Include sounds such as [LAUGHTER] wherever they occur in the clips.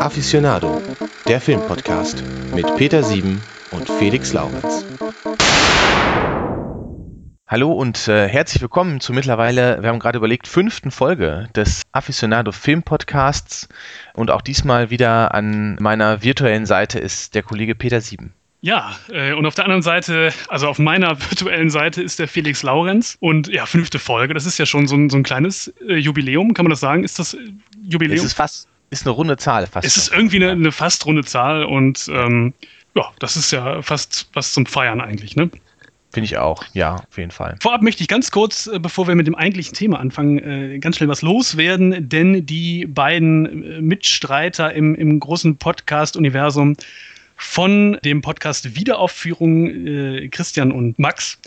Aficionado, der Filmpodcast mit Peter Sieben und Felix Laurenz. Hallo und äh, herzlich willkommen zur mittlerweile, wir haben gerade überlegt, fünften Folge des Aficionado Film Podcasts. Und auch diesmal wieder an meiner virtuellen Seite ist der Kollege Peter Sieben. Ja, äh, und auf der anderen Seite, also auf meiner [LAUGHS] virtuellen Seite ist der Felix Laurenz. Und ja, fünfte Folge, das ist ja schon so ein, so ein kleines äh, Jubiläum, kann man das sagen? Ist das äh, Jubiläum? Es ist fast, ist eine runde Zahl fast. Es ist irgendwie eine, eine fast runde Zahl und ähm, ja, das ist ja fast was zum Feiern eigentlich, ne? Finde ich auch, ja, auf jeden Fall. Vorab möchte ich ganz kurz, äh, bevor wir mit dem eigentlichen Thema anfangen, äh, ganz schnell was loswerden, denn die beiden äh, Mitstreiter im, im großen Podcast-Universum von dem Podcast Wiederaufführung, Christian und Max,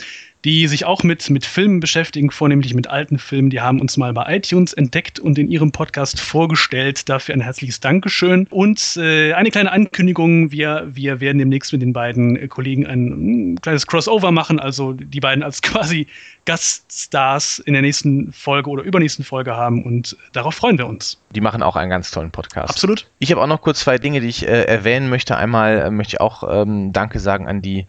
die sich auch mit, mit Filmen beschäftigen, vornehmlich mit alten Filmen. Die haben uns mal bei iTunes entdeckt und in ihrem Podcast vorgestellt. Dafür ein herzliches Dankeschön. Und äh, eine kleine Ankündigung, wir, wir werden demnächst mit den beiden Kollegen ein, ein kleines Crossover machen, also die beiden als quasi Gaststars in der nächsten Folge oder übernächsten Folge haben und darauf freuen wir uns. Die machen auch einen ganz tollen Podcast. Absolut. Ich habe auch noch kurz zwei Dinge, die ich äh, erwähnen möchte. Einmal äh, möchte ich auch ähm, Danke sagen an die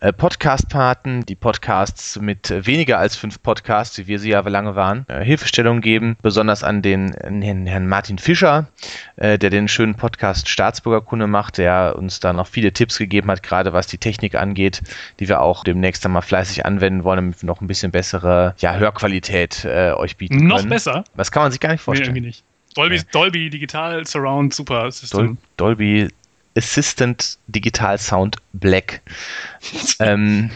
äh, Podcast-Paten, die Podcasts mit weniger als fünf Podcasts, wie wir sie ja lange waren, äh, Hilfestellung geben. Besonders an den Herrn, Herrn Martin Fischer, äh, der den schönen Podcast Staatsbürgerkunde macht, der uns da noch viele Tipps gegeben hat, gerade was die Technik angeht, die wir auch demnächst einmal fleißig anwenden wollen, damit wir noch ein bisschen bessere ja, Hörqualität äh, euch bieten Noch können. besser? Das kann man sich gar nicht vorstellen. Nee, irgendwie nicht. Dolby. Dolby Digital Surround Super System. Dol Dolby Assistant Digital Sound Black. [LAUGHS] ähm,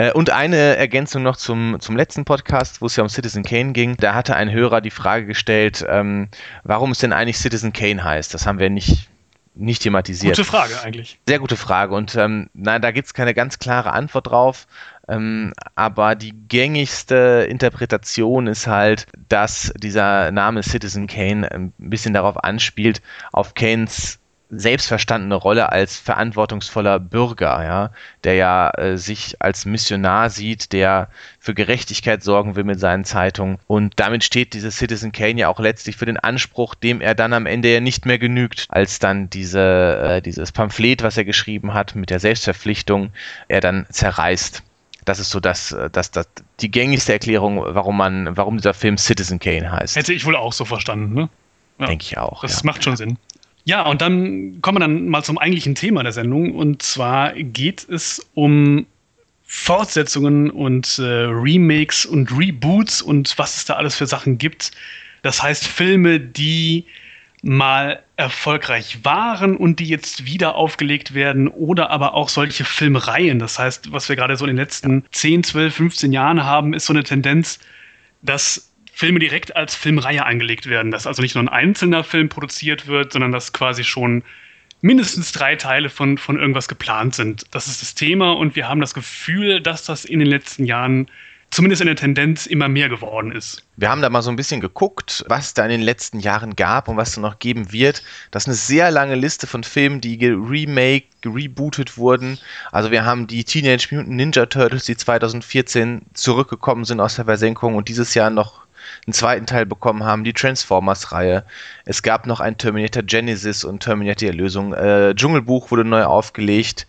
äh, und eine Ergänzung noch zum, zum letzten Podcast, wo es ja um Citizen Kane ging. Da hatte ein Hörer die Frage gestellt, ähm, warum es denn eigentlich Citizen Kane heißt. Das haben wir nicht, nicht thematisiert. Gute Frage eigentlich. Sehr gute Frage. Und ähm, nein, da gibt es keine ganz klare Antwort drauf. Ähm, aber die gängigste Interpretation ist halt, dass dieser Name Citizen Kane ein bisschen darauf anspielt, auf Kanes selbstverstandene Rolle als verantwortungsvoller Bürger, ja, der ja äh, sich als Missionar sieht, der für Gerechtigkeit sorgen will mit seinen Zeitungen. Und damit steht dieser Citizen Kane ja auch letztlich für den Anspruch, dem er dann am Ende ja nicht mehr genügt, als dann diese, äh, dieses Pamphlet, was er geschrieben hat, mit der Selbstverpflichtung, er dann zerreißt. Das ist so das, äh, das, das, die gängigste Erklärung, warum man, warum dieser Film Citizen Kane heißt. Hätte ich wohl auch so verstanden, ne? Ja. Denke ich auch. Das ja. macht schon Sinn. Ja, und dann kommen wir dann mal zum eigentlichen Thema der Sendung. Und zwar geht es um Fortsetzungen und äh, Remakes und Reboots und was es da alles für Sachen gibt. Das heißt Filme, die mal erfolgreich waren und die jetzt wieder aufgelegt werden oder aber auch solche Filmreihen. Das heißt, was wir gerade so in den letzten 10, 12, 15 Jahren haben, ist so eine Tendenz, dass Filme direkt als Filmreihe angelegt werden, dass also nicht nur ein einzelner Film produziert wird, sondern dass quasi schon mindestens drei Teile von, von irgendwas geplant sind. Das ist das Thema und wir haben das Gefühl, dass das in den letzten Jahren zumindest in der Tendenz immer mehr geworden ist. Wir haben da mal so ein bisschen geguckt, was da in den letzten Jahren gab und was da noch geben wird. Das ist eine sehr lange Liste von Filmen, die geremake, gerebootet wurden. Also wir haben die Teenage Mutant Ninja Turtles, die 2014 zurückgekommen sind aus der Versenkung und dieses Jahr noch einen zweiten Teil bekommen haben, die Transformers-Reihe. Es gab noch ein Terminator Genesis und Terminator Erlösung. Äh, Dschungelbuch wurde neu aufgelegt.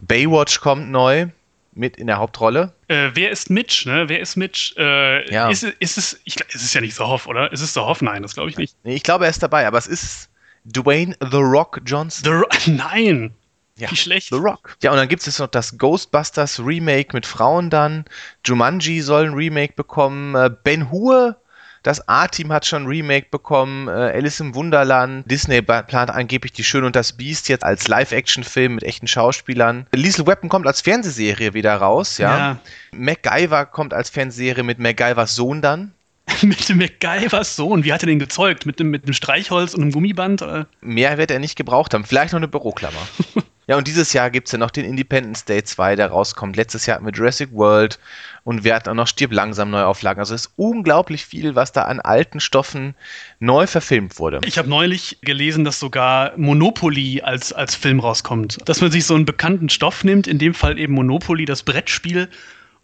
Baywatch kommt neu mit in der Hauptrolle. Äh, wer ist Mitch? Ne? Wer ist Mitch? Äh, ja. ist, ist, es, ich, ist es ja nicht so Hoff, oder? Ist es so Hoff? Nein, das glaube ich nicht. Ich glaube, er ist dabei, aber es ist Dwayne The Rock Johnson. The Ro [LAUGHS] Nein! Ja, Wie schlecht. The Rock. Ja, und dann gibt es noch das Ghostbusters Remake mit Frauen dann. Jumanji soll ein Remake bekommen. Äh, ben Hur das A-Team hat schon ein Remake bekommen. Äh, Alice im Wunderland. Disney plant angeblich Die Schön und das Biest jetzt als Live-Action-Film mit echten Schauspielern. Liesel Weapon kommt als Fernsehserie wieder raus, ja. ja. MacGyver kommt als Fernsehserie mit MacGyvers Sohn dann. [LAUGHS] mit dem MacGyvers Sohn. Wie hat er den gezeugt? Mit dem, mit dem Streichholz und einem Gummiband? Oder? Mehr wird er nicht gebraucht haben. Vielleicht noch eine Büroklammer. [LAUGHS] ja, und dieses Jahr gibt es ja noch den Independence Day 2, der rauskommt. Letztes Jahr mit Jurassic World und wir hatten auch noch Stirb langsam Neuauflagen. Also es ist unglaublich viel, was da an alten Stoffen neu verfilmt wurde. Ich habe neulich gelesen, dass sogar Monopoly als, als Film rauskommt. Dass man sich so einen bekannten Stoff nimmt, in dem Fall eben Monopoly, das Brettspiel,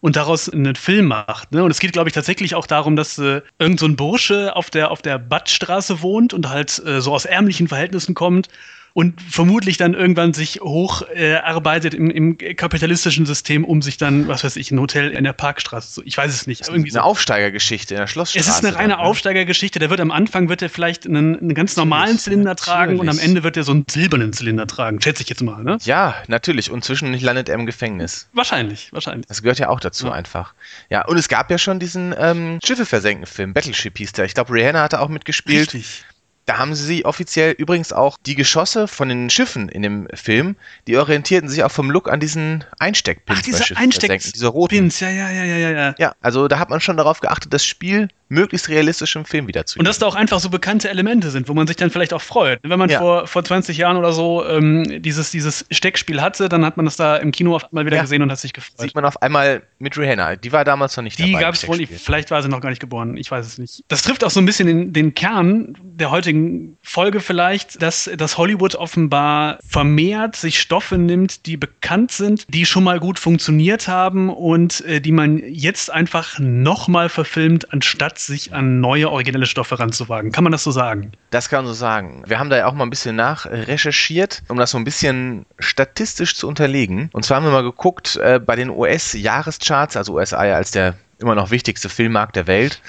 und daraus einen Film macht. Ne? Und es geht, glaube ich, tatsächlich auch darum, dass äh, irgend so Bursche auf der, auf der Badstraße wohnt und halt äh, so aus ärmlichen Verhältnissen kommt und vermutlich dann irgendwann sich hocharbeitet äh, im, im, kapitalistischen System, um sich dann, was weiß ich, ein Hotel in der Parkstraße zu. Ich weiß es nicht. Irgendwie eine so. Aufsteigergeschichte in der Schlossstraße. Es ist eine reine dann, ne? Aufsteigergeschichte. Der wird am Anfang wird er vielleicht einen, einen ganz normalen Zylinder natürlich. tragen und am Ende wird er so einen silbernen Zylinder tragen. Schätze ich jetzt mal, ne? Ja, natürlich. Und zwischendurch landet er im Gefängnis. Wahrscheinlich, wahrscheinlich. Das gehört ja auch dazu ja. einfach. Ja, und es gab ja schon diesen ähm, Schiffe versenken Film. Battleship hieß der. Ich glaube, Rihanna hatte auch mitgespielt. Richtig. Da haben sie offiziell übrigens auch die Geschosse von den Schiffen in dem Film, die orientierten sich auch vom Look an diesen Einsteckpins. Ach, diese Einsteckpins, diese roten. ja, ja, ja, ja, ja. Ja, also da hat man schon darauf geachtet, das Spiel möglichst realistisch im Film wiederzugeben. Und dass da auch einfach so bekannte Elemente sind, wo man sich dann vielleicht auch freut. Wenn man ja. vor, vor 20 Jahren oder so ähm, dieses, dieses Steckspiel hatte, dann hat man das da im Kino auf einmal wieder ja. gesehen und hat sich gefreut. Sieht man auf einmal mit Rihanna. Die war damals noch nicht. Die gab es wohl, vielleicht war sie noch gar nicht geboren, ich weiß es nicht. Das trifft auch so ein bisschen den, den Kern der heutigen Folge vielleicht, dass, dass Hollywood offenbar vermehrt sich Stoffe nimmt, die bekannt sind, die schon mal gut funktioniert haben und äh, die man jetzt einfach nochmal verfilmt, anstatt sich an neue originelle Stoffe ranzuwagen. Kann man das so sagen? Das kann man so sagen. Wir haben da ja auch mal ein bisschen nachrecherchiert, um das so ein bisschen statistisch zu unterlegen. Und zwar haben wir mal geguckt äh, bei den US-Jahrescharts, also USA als der immer noch wichtigste Filmmarkt der Welt,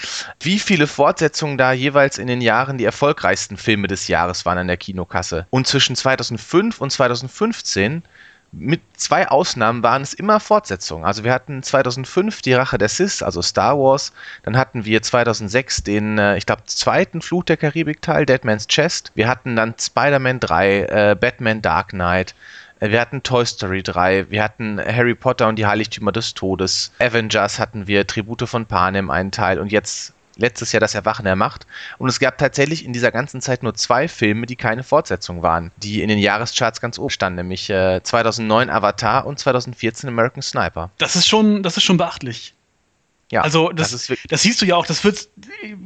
wie viele Fortsetzungen da jeweils in den Jahren die erfolgreichsten Filme des Jahres waren an der Kinokasse. Und zwischen 2005 und 2015 mit zwei Ausnahmen waren es immer Fortsetzungen. Also wir hatten 2005 die Rache der Sith, also Star Wars. Dann hatten wir 2006 den, äh, ich glaube, zweiten Fluch der Karibik-Teil, Dead Man's Chest. Wir hatten dann Spider-Man 3, äh, Batman Dark Knight. Äh, wir hatten Toy Story 3, wir hatten Harry Potter und die Heiligtümer des Todes, Avengers hatten wir, Tribute von Panem einen Teil und jetzt letztes Jahr das Erwachen der Macht. Und es gab tatsächlich in dieser ganzen Zeit nur zwei Filme, die keine Fortsetzung waren, die in den Jahrescharts ganz oben standen, nämlich äh, 2009 Avatar und 2014 American Sniper. Das ist schon, das ist schon beachtlich. Ja, also das, das, das, siehst du ja auch, das wird,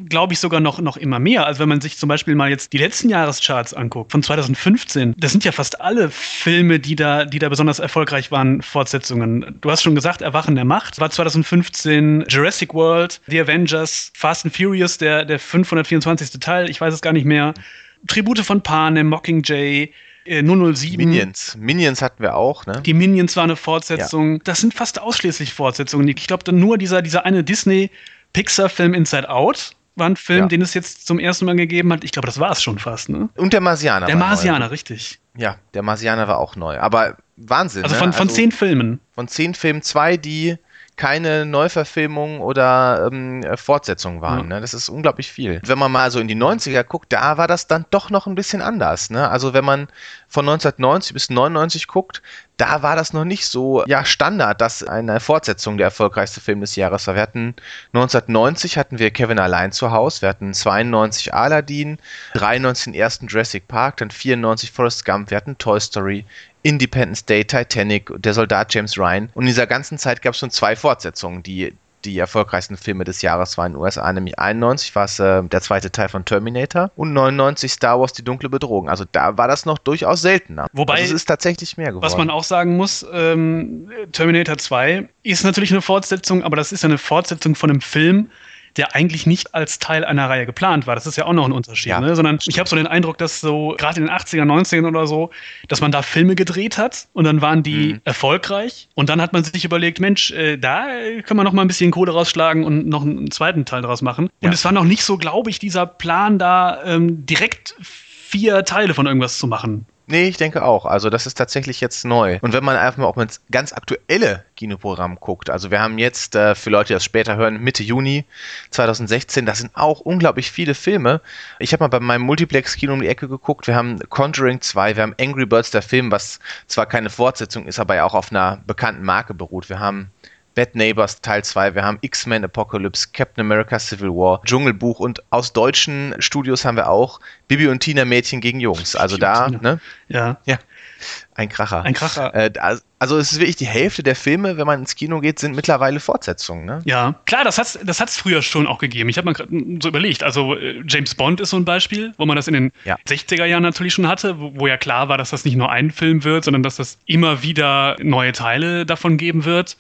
glaube ich, sogar noch, noch immer mehr. Also wenn man sich zum Beispiel mal jetzt die letzten Jahrescharts anguckt, von 2015, das sind ja fast alle Filme, die da, die da besonders erfolgreich waren, Fortsetzungen. Du hast schon gesagt, Erwachen der Macht war 2015 Jurassic World, The Avengers, Fast and Furious, der, der 524. Teil, ich weiß es gar nicht mehr. Tribute von Panem, Mockingjay, 007. Äh, Minions. Minions hatten wir auch, ne? Die Minions war eine Fortsetzung. Ja. Das sind fast ausschließlich Fortsetzungen. Ich glaube, nur dieser, dieser eine Disney-Pixar-Film Inside Out war ein Film, ja. den es jetzt zum ersten Mal gegeben hat. Ich glaube, das war es schon fast, ne? Und der Marsianer. Der Marsianer, neu. richtig. Ja, der Marsianer war auch neu. Aber Wahnsinn. Also von, ne? von also zehn Filmen. Von zehn Filmen zwei, die keine Neuverfilmung oder ähm, Fortsetzung waren. Mhm. Ne? Das ist unglaublich viel. Wenn man mal so in die 90er guckt, da war das dann doch noch ein bisschen anders. Ne? Also wenn man von 1990 bis 99 guckt, da war das noch nicht so ja Standard, dass eine Fortsetzung der erfolgreichste Film des Jahres war. Wir hatten 1990 hatten wir Kevin allein zu Hause, wir hatten 92 Aladdin, 93 den ersten Jurassic Park, dann 94 Forrest Gump, wir hatten Toy Story, Independence Day, Titanic, Der Soldat James Ryan. Und in dieser ganzen Zeit gab es schon zwei Fortsetzungen, die die erfolgreichsten Filme des Jahres waren in den USA, nämlich 91 war es äh, der zweite Teil von Terminator und 99 Star Wars Die dunkle Bedrohung. Also da war das noch durchaus seltener. Wobei also es ist tatsächlich mehr geworden. Was man auch sagen muss, ähm, Terminator 2 ist natürlich eine Fortsetzung, aber das ist eine Fortsetzung von einem Film, der eigentlich nicht als Teil einer Reihe geplant war. Das ist ja auch noch ein Unterschied. Ja. Ne? Sondern ich habe so den Eindruck, dass so gerade in den 80er, 90ern oder so, dass man da Filme gedreht hat und dann waren die mhm. erfolgreich und dann hat man sich überlegt, Mensch, äh, da können wir noch mal ein bisschen Kohle rausschlagen und noch einen zweiten Teil draus machen. Ja. Und es war noch nicht so, glaube ich, dieser Plan da ähm, direkt vier Teile von irgendwas zu machen. Nee, ich denke auch. Also das ist tatsächlich jetzt neu. Und wenn man einfach mal auch ins ganz aktuelle Kinoprogramm guckt, also wir haben jetzt, äh, für Leute, die das später hören, Mitte Juni 2016, das sind auch unglaublich viele Filme. Ich habe mal bei meinem Multiplex-Kino um die Ecke geguckt. Wir haben Conjuring 2, wir haben Angry Birds, der Film, was zwar keine Fortsetzung ist, aber ja auch auf einer bekannten Marke beruht. Wir haben Bad Neighbors Teil 2, wir haben X-Men Apocalypse, Captain America Civil War, Dschungelbuch und aus deutschen Studios haben wir auch Bibi und Tina Mädchen gegen Jungs. Also da, ne? Ja. Ja. Ein Kracher. Ein Kracher. Äh, also es ist wirklich die Hälfte der Filme, wenn man ins Kino geht, sind mittlerweile Fortsetzungen. Ne? Ja, klar, das hat es das hat's früher schon auch gegeben. Ich habe mal gerade so überlegt. Also äh, James Bond ist so ein Beispiel, wo man das in den ja. 60er Jahren natürlich schon hatte, wo, wo, ja klar war, dass das nicht nur ein Film wird, sondern dass das immer wieder neue Teile davon geben wird.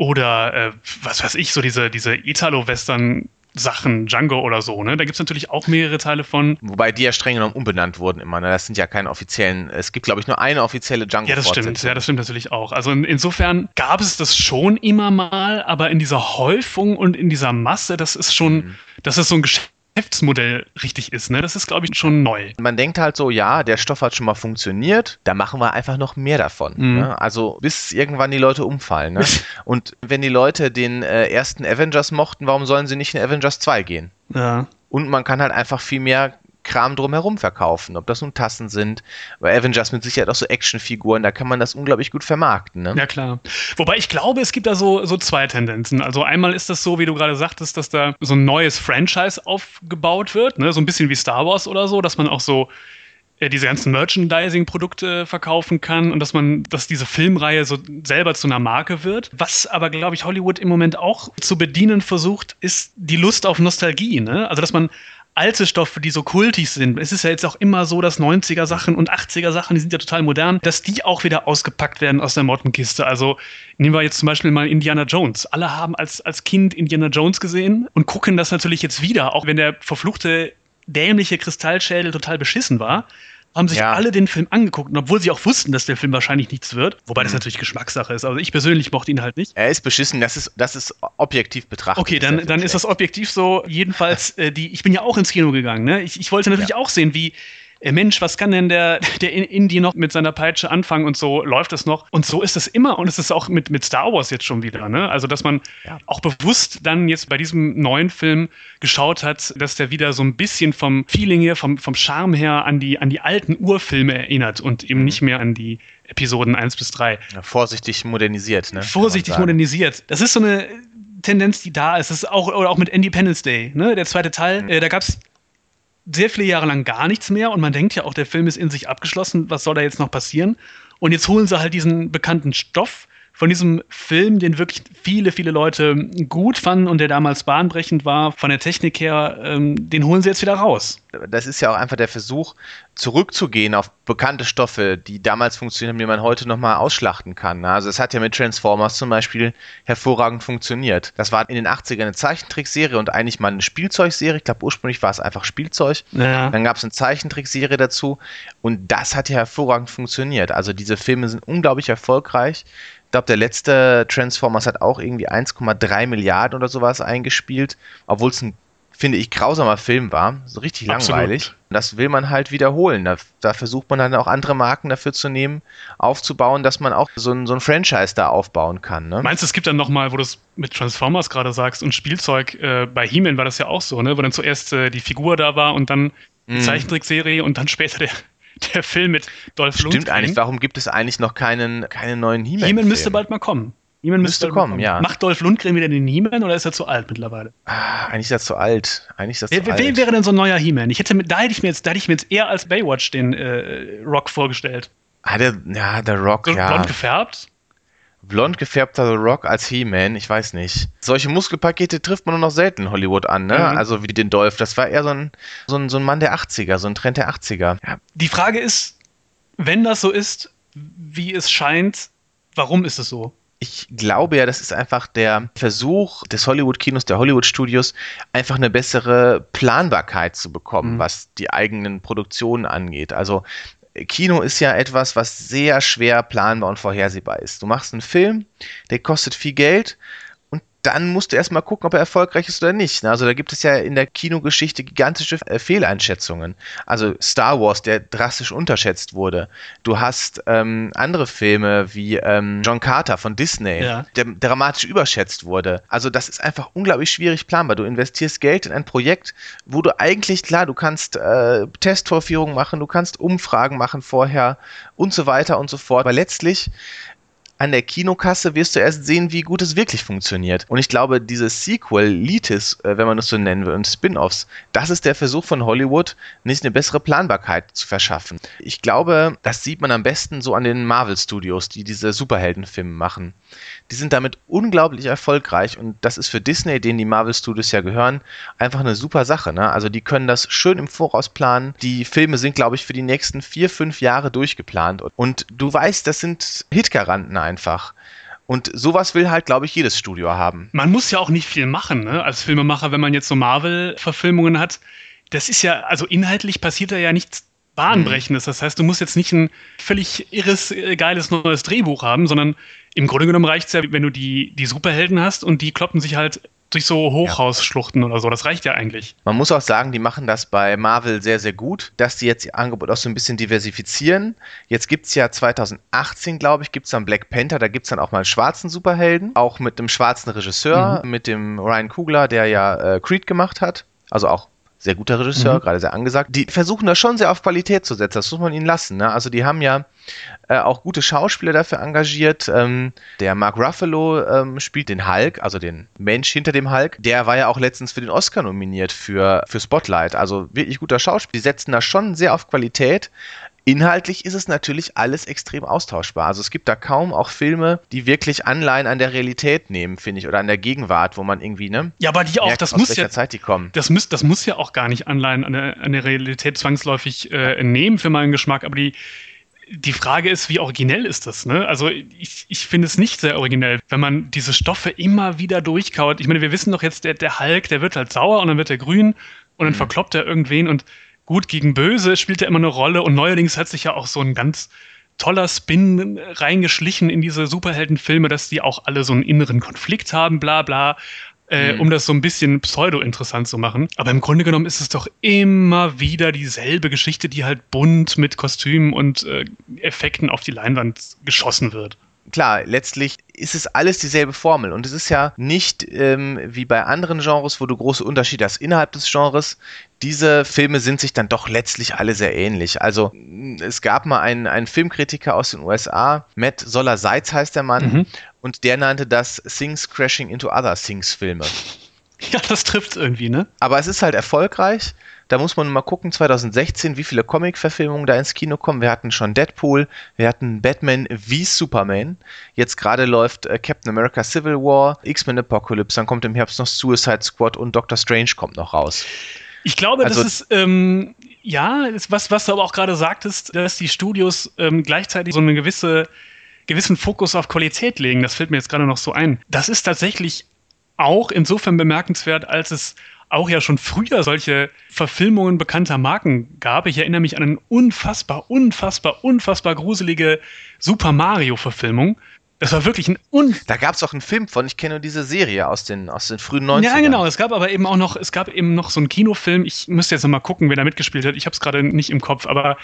Oder äh, was weiß ich, so diese, diese Italo-Western Sachen, Django oder so, ne? Da gibt es natürlich auch mehrere Teile von. Wobei die ja streng genommen umbenannt wurden immer, ne? Das sind ja keine offiziellen, es gibt, glaube ich, nur eine offizielle Django. Ja, das stimmt, ja, das stimmt natürlich auch. Also in, insofern gab es das schon immer mal, aber in dieser Häufung und in dieser Masse, das ist schon, mhm. das ist so ein Geschäft Geschäftsmodell richtig ist. Ne? Das ist, glaube ich, schon neu. Man denkt halt so, ja, der Stoff hat schon mal funktioniert, da machen wir einfach noch mehr davon. Mhm. Ne? Also bis irgendwann die Leute umfallen. Ne? [LAUGHS] Und wenn die Leute den äh, ersten Avengers mochten, warum sollen sie nicht in Avengers 2 gehen? Ja. Und man kann halt einfach viel mehr Kram drumherum verkaufen. Ob das nun Tassen sind, bei Avengers mit Sicherheit auch so Actionfiguren, da kann man das unglaublich gut vermarkten. Ne? Ja, klar. Wobei ich glaube, es gibt da so, so zwei Tendenzen. Also einmal ist das so, wie du gerade sagtest, dass da so ein neues Franchise aufgebaut wird, ne? so ein bisschen wie Star Wars oder so, dass man auch so äh, diese ganzen Merchandising-Produkte verkaufen kann und dass man, dass diese Filmreihe so selber zu einer Marke wird. Was aber, glaube ich, Hollywood im Moment auch zu bedienen versucht, ist die Lust auf Nostalgie. Ne? Also, dass man alte Stoffe, die so kultig sind. Es ist ja jetzt auch immer so, dass 90er Sachen und 80er Sachen, die sind ja total modern, dass die auch wieder ausgepackt werden aus der Mottenkiste. Also nehmen wir jetzt zum Beispiel mal Indiana Jones. Alle haben als, als Kind Indiana Jones gesehen und gucken das natürlich jetzt wieder, auch wenn der verfluchte dämliche Kristallschädel total beschissen war haben sich ja. alle den Film angeguckt, obwohl sie auch wussten, dass der Film wahrscheinlich nichts wird. Wobei mhm. das natürlich Geschmackssache ist. Also ich persönlich mochte ihn halt nicht. Er ist beschissen, das ist, das ist objektiv betrachtet. Okay, dann, dann ist das objektiv so. Jedenfalls, äh, die, ich bin ja auch ins Kino gegangen. Ne? Ich, ich wollte natürlich ja. auch sehen, wie Mensch, was kann denn der, [LAUGHS] der Indie noch mit seiner Peitsche anfangen und so läuft es noch. Und so ist es immer und es ist auch mit, mit Star Wars jetzt schon wieder. Ne? Also, dass man ja. auch bewusst dann jetzt bei diesem neuen Film geschaut hat, dass der wieder so ein bisschen vom Feeling her, vom, vom Charme her an die, an die alten Urfilme erinnert und eben mhm. nicht mehr an die Episoden 1 bis 3. Ja, vorsichtig modernisiert, ne? Vorsichtig modernisiert. Das ist so eine Tendenz, die da ist. Das ist auch, oder auch mit Independence Day, ne? Der zweite Teil. Mhm. Äh, da gab es sehr viele Jahre lang gar nichts mehr und man denkt ja auch, der Film ist in sich abgeschlossen, was soll da jetzt noch passieren? Und jetzt holen sie halt diesen bekannten Stoff von diesem Film, den wirklich viele, viele Leute gut fanden und der damals bahnbrechend war, von der Technik her, ähm, den holen sie jetzt wieder raus. Das ist ja auch einfach der Versuch, zurückzugehen auf bekannte Stoffe, die damals funktioniert haben, die man heute nochmal ausschlachten kann. Also es hat ja mit Transformers zum Beispiel hervorragend funktioniert. Das war in den 80ern eine Zeichentrickserie und eigentlich mal eine Spielzeugserie. Ich glaube, ursprünglich war es einfach Spielzeug. Ja. Dann gab es eine Zeichentrickserie dazu und das hat ja hervorragend funktioniert. Also diese Filme sind unglaublich erfolgreich. Ich glaube, der letzte Transformers hat auch irgendwie 1,3 Milliarden oder sowas eingespielt, obwohl es ein, finde ich, grausamer Film war. So richtig Absolut. langweilig. Das will man halt wiederholen. Da, da, versucht man dann auch andere Marken dafür zu nehmen, aufzubauen, dass man auch so ein, so ein Franchise da aufbauen kann. Ne? Meinst du, es gibt dann nochmal, wo du es mit Transformers gerade sagst und Spielzeug, äh, bei He-Man war das ja auch so, ne? wo dann zuerst äh, die Figur da war und dann die mhm. Zeichentrickserie und dann später der, der Film mit Dolph Stimmt Lundgren. eigentlich. Warum gibt es eigentlich noch keinen, keinen neuen He-Man? He-Man müsste bald mal kommen. He-Man müsste, müsste kommen, ja. Macht Dolph Lundgren wieder den He-Man oder ist er zu alt mittlerweile? Ah, eigentlich ist er zu alt. Eigentlich ist er wer, zu wer alt. wäre denn so ein neuer He-Man? da hätte ich mir jetzt, da hätte ich mir jetzt eher als Baywatch den äh, Rock vorgestellt. Ah, der, ja, der Rock, so ja. Blond gefärbt? Blond gefärbter The Rock als He-Man, ich weiß nicht. Solche Muskelpakete trifft man nur noch selten in Hollywood an, ne? Mhm. Also wie den Dolph. Das war eher so ein, so ein, so ein Mann der 80er, so ein Trend der 80er. Ja. Die Frage ist, wenn das so ist, wie es scheint, warum ist es so? Ich glaube ja, das ist einfach der Versuch des Hollywood-Kinos, der Hollywood-Studios, einfach eine bessere Planbarkeit zu bekommen, mhm. was die eigenen Produktionen angeht. Also Kino ist ja etwas, was sehr schwer planbar und vorhersehbar ist. Du machst einen Film, der kostet viel Geld dann musst du erstmal gucken, ob er erfolgreich ist oder nicht. Also da gibt es ja in der Kinogeschichte gigantische äh, Fehleinschätzungen. Also Star Wars, der drastisch unterschätzt wurde. Du hast ähm, andere Filme wie ähm, John Carter von Disney, ja. der dramatisch überschätzt wurde. Also das ist einfach unglaublich schwierig planbar. Du investierst Geld in ein Projekt, wo du eigentlich, klar, du kannst äh, Testvorführungen machen, du kannst Umfragen machen vorher und so weiter und so fort. Aber letztlich an der Kinokasse wirst du erst sehen, wie gut es wirklich funktioniert. Und ich glaube, dieses Sequel, Litis, äh, wenn man das so nennen will, und Spin-offs, das ist der Versuch von Hollywood, nicht eine bessere Planbarkeit zu verschaffen. Ich glaube, das sieht man am besten so an den Marvel Studios, die diese Superheldenfilme machen. Die sind damit unglaublich erfolgreich und das ist für Disney, denen die Marvel Studios ja gehören, einfach eine super Sache. Ne? Also die können das schön im Voraus planen. Die Filme sind, glaube ich, für die nächsten vier, fünf Jahre durchgeplant. Und du weißt, das sind Hitgaranten einfach. Und sowas will halt, glaube ich, jedes Studio haben. Man muss ja auch nicht viel machen, ne? als Filmemacher, wenn man jetzt so Marvel-Verfilmungen hat. Das ist ja, also inhaltlich passiert da ja nichts Bahnbrechendes. Das heißt, du musst jetzt nicht ein völlig irres, äh, geiles neues Drehbuch haben, sondern im Grunde genommen reicht es ja, wenn du die, die Superhelden hast und die kloppen sich halt durch so Hochhausschluchten ja. oder so. Das reicht ja eigentlich. Man muss auch sagen, die machen das bei Marvel sehr, sehr gut, dass die jetzt ihr Angebot auch so ein bisschen diversifizieren. Jetzt gibt es ja 2018, glaube ich, gibt es dann Black Panther, da gibt es dann auch mal einen schwarzen Superhelden, auch mit einem schwarzen Regisseur, mhm. mit dem Ryan Kugler, der ja äh, Creed gemacht hat. Also auch sehr guter Regisseur, mhm. gerade sehr angesagt. Die versuchen da schon sehr auf Qualität zu setzen, das muss man ihnen lassen. Ne? Also die haben ja äh, auch gute Schauspieler dafür engagiert. Ähm, der Mark Ruffalo ähm, spielt den Hulk, also den Mensch hinter dem Hulk. Der war ja auch letztens für den Oscar nominiert für, für Spotlight. Also wirklich guter Schauspieler. Die setzen da schon sehr auf Qualität. Inhaltlich ist es natürlich alles extrem austauschbar. Also es gibt da kaum auch Filme, die wirklich Anleihen an der Realität nehmen, finde ich, oder an der Gegenwart, wo man irgendwie, ne? Ja, aber die auch, merkt, das muss ja, Zeit die kommen. Das muss, das muss ja auch gar nicht Anleihen an der, an der Realität zwangsläufig äh, nehmen für meinen Geschmack, aber die, die Frage ist, wie originell ist das? Ne? Also ich, ich finde es nicht sehr originell, wenn man diese Stoffe immer wieder durchkaut. Ich meine, wir wissen doch jetzt, der, der Hulk, der wird halt sauer und dann wird er grün und dann mhm. verkloppt er irgendwen und Gut gegen Böse spielt ja immer eine Rolle und neuerdings hat sich ja auch so ein ganz toller Spin reingeschlichen in diese Superheldenfilme, dass die auch alle so einen inneren Konflikt haben, bla bla. Äh, mhm. um das so ein bisschen pseudo-interessant zu machen. Aber im Grunde genommen ist es doch immer wieder dieselbe Geschichte, die halt bunt mit Kostümen und äh, Effekten auf die Leinwand geschossen wird klar, letztlich ist es alles dieselbe Formel und es ist ja nicht ähm, wie bei anderen Genres, wo du große Unterschiede hast innerhalb des Genres. Diese Filme sind sich dann doch letztlich alle sehr ähnlich. Also es gab mal einen, einen Filmkritiker aus den USA, Matt Soller Seitz heißt der Mann, mhm. und der nannte das Things Crashing into Other Things Filme. [LAUGHS] Ja, das trifft irgendwie, ne? Aber es ist halt erfolgreich. Da muss man mal gucken, 2016, wie viele Comic-Verfilmungen da ins Kino kommen. Wir hatten schon Deadpool, wir hatten Batman wie Superman. Jetzt gerade läuft äh, Captain America Civil War, X-Men Apocalypse, dann kommt im Herbst noch Suicide Squad und Doctor Strange kommt noch raus. Ich glaube, also, das ist, ähm, ja, ist was, was du aber auch gerade sagtest, dass die Studios ähm, gleichzeitig so eine gewisse gewissen Fokus auf Qualität legen. Das fällt mir jetzt gerade noch so ein. Das ist tatsächlich auch insofern bemerkenswert, als es auch ja schon früher solche Verfilmungen bekannter Marken gab. Ich erinnere mich an eine unfassbar, unfassbar, unfassbar gruselige Super Mario-Verfilmung. Das war wirklich ein un Da gab es auch einen Film von, ich kenne nur diese Serie aus den, aus den frühen 90ern. Ja, genau. Es gab aber eben auch noch, es gab eben noch so einen Kinofilm. Ich müsste jetzt noch mal gucken, wer da mitgespielt hat. Ich habe es gerade nicht im Kopf, aber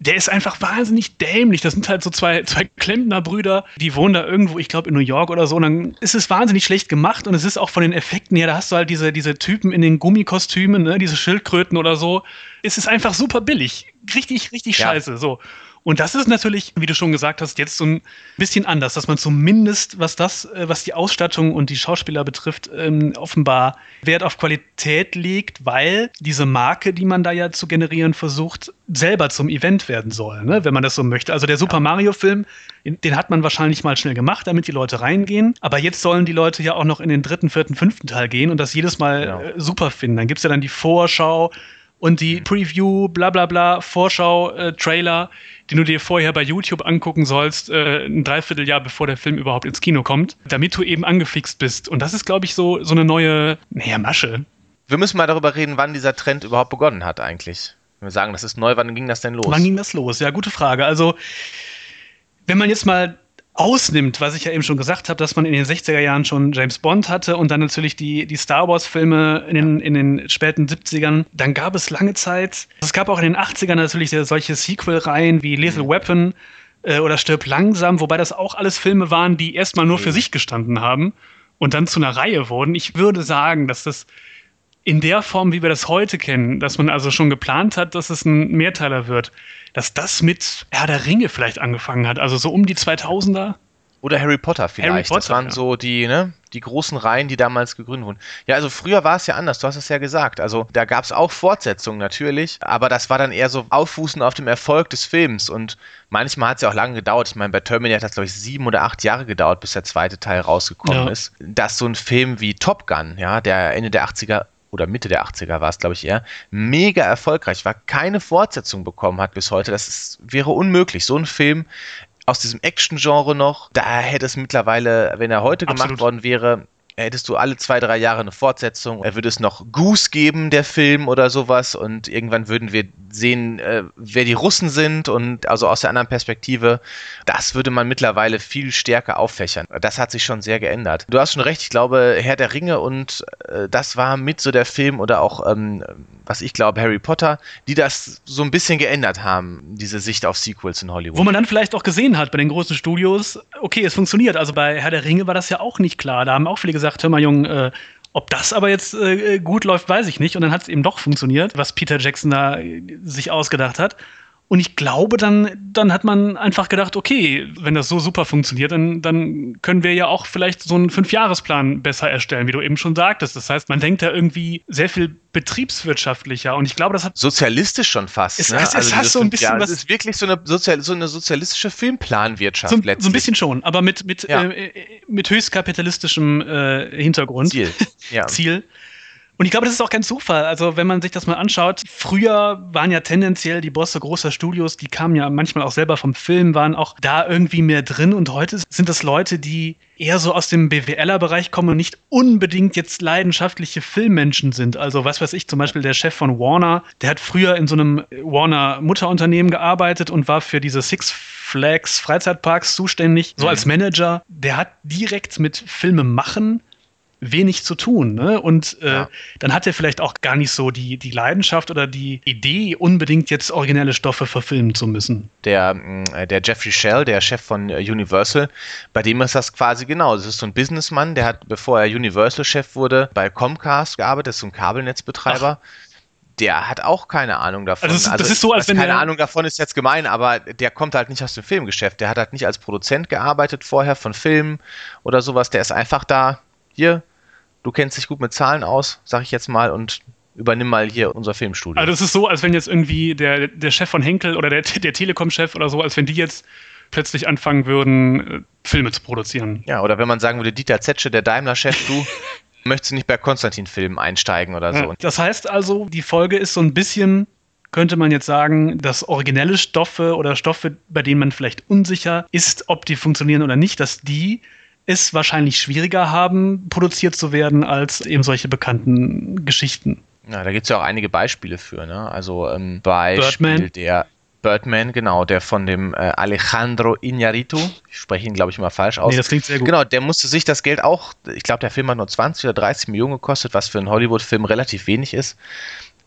der ist einfach wahnsinnig dämlich. Das sind halt so zwei, zwei Klempnerbrüder, die wohnen da irgendwo, ich glaube in New York oder so. Und dann ist es wahnsinnig schlecht gemacht und es ist auch von den Effekten her, da hast du halt diese, diese Typen in den Gummikostümen, ne, diese Schildkröten oder so. Es ist einfach super billig. Richtig, richtig ja. scheiße. So. Und das ist natürlich, wie du schon gesagt hast, jetzt so ein bisschen anders, dass man zumindest, was das, äh, was die Ausstattung und die Schauspieler betrifft, ähm, offenbar Wert auf Qualität legt, weil diese Marke, die man da ja zu generieren versucht, selber zum Event werden soll, ne? wenn man das so möchte. Also der Super Mario-Film, den hat man wahrscheinlich mal schnell gemacht, damit die Leute reingehen. Aber jetzt sollen die Leute ja auch noch in den dritten, vierten, fünften Teil gehen und das jedes Mal genau. äh, super finden. Dann gibt es ja dann die Vorschau und die Preview, bla bla bla, Vorschau, äh, Trailer, den du dir vorher bei YouTube angucken sollst, äh, ein Dreivierteljahr bevor der Film überhaupt ins Kino kommt, damit du eben angefixt bist. Und das ist, glaube ich, so, so eine neue, naja, Masche. Wir müssen mal darüber reden, wann dieser Trend überhaupt begonnen hat eigentlich. Wenn wir sagen, das ist neu, wann ging das denn los? Wann ging das los? Ja, gute Frage. Also, wenn man jetzt mal ausnimmt, was ich ja eben schon gesagt habe, dass man in den 60er Jahren schon James Bond hatte und dann natürlich die, die Star Wars-Filme in den, in den späten 70ern, dann gab es lange Zeit, es gab auch in den 80ern natürlich solche Sequel-Reihen wie Lethal mhm. Weapon äh, oder Stirb langsam, wobei das auch alles Filme waren, die erstmal nur für sich gestanden haben und dann zu einer Reihe wurden. Ich würde sagen, dass das in der Form, wie wir das heute kennen, dass man also schon geplant hat, dass es ein Mehrteiler wird, dass das mit Herr der Ringe vielleicht angefangen hat, also so um die 2000er. Oder Harry Potter vielleicht. Harry Potter, das waren ja. so die, ne, die großen Reihen, die damals gegründet wurden. Ja, also früher war es ja anders, du hast es ja gesagt. Also da gab es auch Fortsetzungen natürlich, aber das war dann eher so Auffußen auf dem Erfolg des Films und manchmal hat es ja auch lange gedauert. Ich meine, bei Terminator hat es, glaube ich, sieben oder acht Jahre gedauert, bis der zweite Teil rausgekommen ja. ist. Dass so ein Film wie Top Gun, ja, der Ende der 80er oder Mitte der 80er war es, glaube ich eher, mega erfolgreich war, keine Fortsetzung bekommen hat bis heute. Das ist, wäre unmöglich. So ein Film aus diesem Action-Genre noch. Da hätte es mittlerweile, wenn er heute Absolut. gemacht worden wäre, hättest du alle zwei, drei Jahre eine Fortsetzung. Er würde es noch Goose geben, der Film oder sowas. Und irgendwann würden wir sehen, äh, wer die Russen sind und also aus der anderen Perspektive. Das würde man mittlerweile viel stärker auffächern. Das hat sich schon sehr geändert. Du hast schon recht, ich glaube, Herr der Ringe und äh, das war mit so der Film oder auch, ähm, was ich glaube, Harry Potter, die das so ein bisschen geändert haben, diese Sicht auf Sequels in Hollywood. Wo man dann vielleicht auch gesehen hat bei den großen Studios, okay, es funktioniert. Also bei Herr der Ringe war das ja auch nicht klar. Da haben auch viele gesagt, hör mal, Jung, äh, ob das aber jetzt äh, gut läuft, weiß ich nicht. Und dann hat es eben doch funktioniert, was Peter Jackson da äh, sich ausgedacht hat. Und ich glaube, dann, dann hat man einfach gedacht, okay, wenn das so super funktioniert, dann, dann können wir ja auch vielleicht so einen Fünfjahresplan besser erstellen, wie du eben schon sagtest. Das heißt, man denkt da irgendwie sehr viel betriebswirtschaftlicher. Und ich glaube, das hat. Sozialistisch schon fast. Es, ne? es, es hat so ein bisschen ja, was. Es ist wirklich so eine, Sozial, so eine sozialistische Filmplanwirtschaft So, letztlich. so ein bisschen schon, aber mit, mit, Ja. äh, mit höchstkapitalistischem äh, Hintergrund. Ziel. [LAUGHS] Ja. Ziel. Und ich glaube, das ist auch kein Zufall. Also, wenn man sich das mal anschaut, früher waren ja tendenziell die Bosse großer Studios, die kamen ja manchmal auch selber vom Film, waren auch da irgendwie mehr drin. Und heute sind das Leute, die eher so aus dem BWLer-Bereich kommen und nicht unbedingt jetzt leidenschaftliche Filmmenschen sind. Also, was weiß ich, zum Beispiel der Chef von Warner, der hat früher in so einem Warner-Mutterunternehmen gearbeitet und war für diese Six Flags Freizeitparks zuständig, so Mhm. als Manager. Der hat direkt mit Filme machen wenig zu tun. Ne? Und äh, Ja. dann hat er vielleicht auch gar nicht so die, die Leidenschaft oder die Idee, unbedingt jetzt originelle Stoffe verfilmen zu müssen. der, mh, der Jeffrey Shell, der Chef von äh, Universal, bei dem ist das quasi genau. Das ist so ein Businessmann, der hat, bevor er Universal-Chef wurde, bei Comcast gearbeitet, ist so ein Kabelnetzbetreiber. Der hat auch keine Ahnung davon. Also das ist- das ist so, als wenn keine Ahnung davon ist jetzt gemein, aber der kommt halt nicht aus dem Filmgeschäft. Der hat halt nicht als Produzent gearbeitet vorher von Filmen oder sowas. Der ist einfach da, hier, du kennst dich gut mit Zahlen aus, sag ich jetzt mal, und übernimm mal hier unser Filmstudio. Also es ist so, als wenn jetzt irgendwie der, der Chef von Henkel oder der, der Telekom-Chef oder so, als wenn die jetzt plötzlich anfangen würden, äh, Filme zu produzieren. Ja, oder wenn man sagen würde, Dieter Zetsche, der Daimler-Chef, du [LAUGHS] möchtest nicht bei Konstantin-Filmen einsteigen oder so. Ja. Das heißt also, die Folge ist so ein bisschen, könnte man jetzt sagen, dass originelle Stoffe oder Stoffe, bei denen man vielleicht unsicher ist, ob die funktionieren oder nicht, dass die es wahrscheinlich schwieriger haben, produziert zu werden, als eben solche bekannten Geschichten. Ja, da gibt es ja auch einige Beispiele für. Ne? Also ähm, Beispiel Birdman. der Birdman, genau, der von dem äh, Alejandro Iñárritu, ich spreche ihn, glaube ich, mal falsch aus. Nee, das klingt sehr gut. Genau, der musste sich das Geld auch, ich glaube, der Film hat nur 20 oder 30 Millionen gekostet, was für einen Hollywood-Film relativ wenig ist.